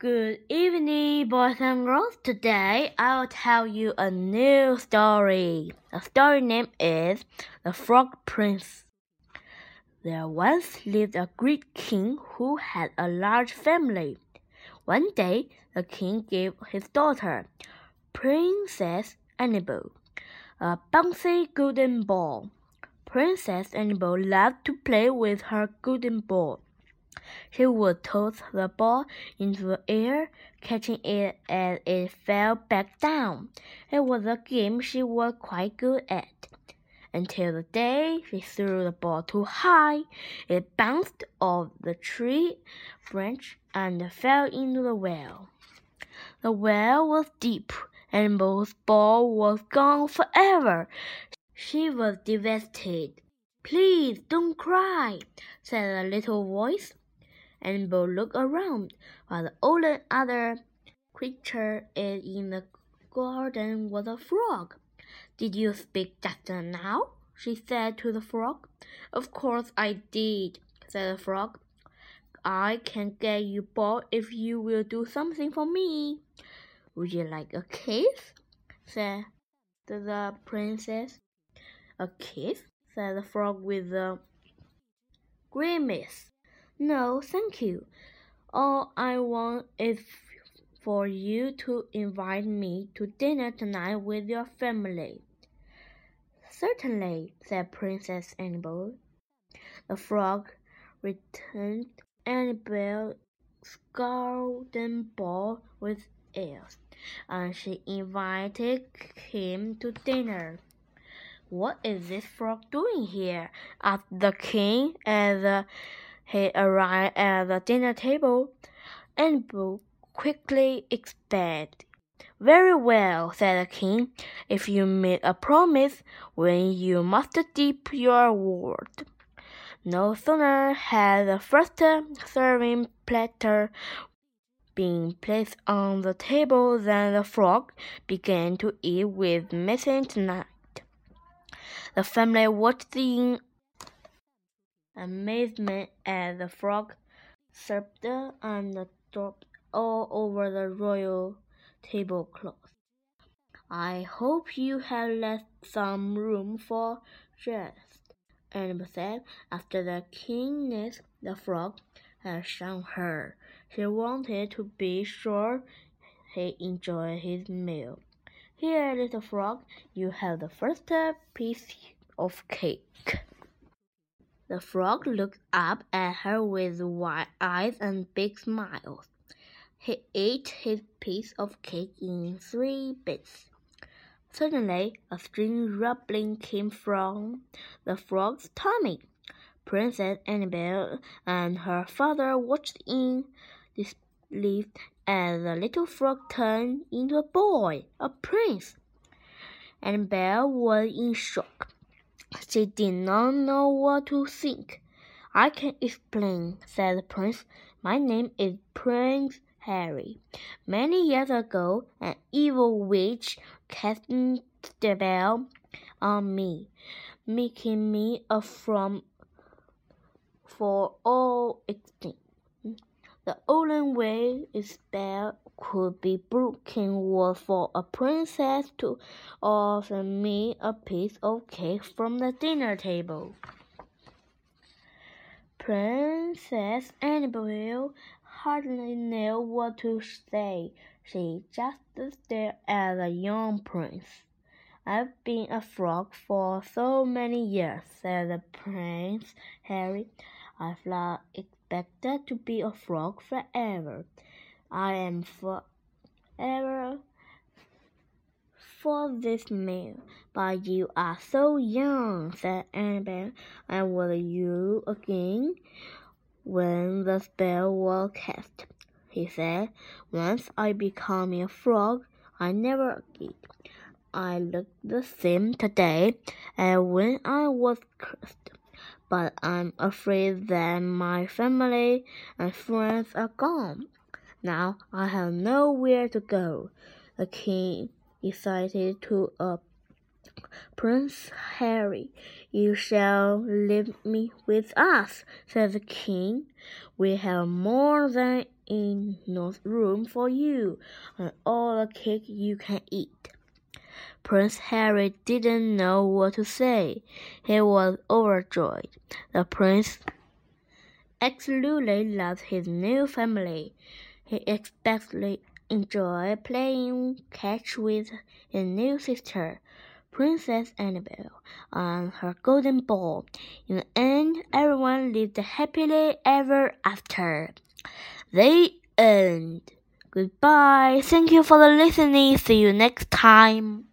Good evening, boys and girls. Today I will tell you a new story. The story name is The Frog Prince. There once lived a great king who had a large family. One day, the king gave his daughter, Princess Annabel, a bouncy golden ball. Princess Annabel loved to play with her golden ball. She would toss the ball into the air, catching it as it fell back down. It was a game she was quite good at. Until the day she threw the ball too high, it bounced off the tree branch and fell into the well. The well was deep, and both ball was gone forever. She was devastated. Please don't cry, said a little voice. Annabel looked around, while the only other creature in the garden was a frog. Did you speak just now? she said to the frog. Of course I did, said the frog. I can get you ball if you will do something for me. Would you like a kiss? said the princess. A kiss? said the frog with a grimace. No, thank you. All I want is for you to invite me to dinner tonight with your family. Certainly, said Princess Annabel. The frog returned Annabel's golden ball with airs, and she invited him to dinner. What is this frog doing here? asked the king as the he arrived at the dinner table, and Boo quickly explained. Very well, said the king. If you make a promise, when you must keep your word. No sooner had the first serving platter been placed on the table than the frog began to eat with missing tonight. The family watched in amazement as the frog serped and dropped all over the royal tablecloth. I hope you have left some room for rest, Annabel said after the keenness the frog had shown her. She wanted to be sure he enjoyed his meal. Here, little frog, you have the first piece of cake. The frog looked up at her with wide eyes and big smiles. He ate his piece of cake in three bits. Suddenly, a strange rumbling came from the frog's tummy. Princess Annabel and her father watched in disbelief as the little frog turned into a boy, a prince. Annabel was in shock. She did not know what to think. I can explain, said the prince. My name is Prince Harry. Many years ago, an evil witch cast a spell on me, making me a from for all extinct. The only way a spell could be broken was for a princess to offer me a piece of cake from the dinner table. Princess Annabel hardly knew what to say. She just stared at the young prince. I've been a frog for so many years, said the Prince Harry. I've not expected to be a frog forever. I am forever for this meal. But you are so young, said Annabel. And will you again when the spell was cast? He said, Once I become a frog, I never again. I look the same today as when I was cursed. But I'm afraid that my family and friends are gone. Now I have nowhere to go. The king decided to uh, Prince Harry, you shall leave me with us, said the king. We have more than enough room for you and all the cake you can eat. Prince Harry didn't know what to say. He was overjoyed. The prince absolutely loved his new family. He especially enjoyed playing catch with his new sister, Princess Annabel, and her golden ball. In the end, everyone lived happily ever after. The end. Goodbye. Thank you for the listening. See you next time.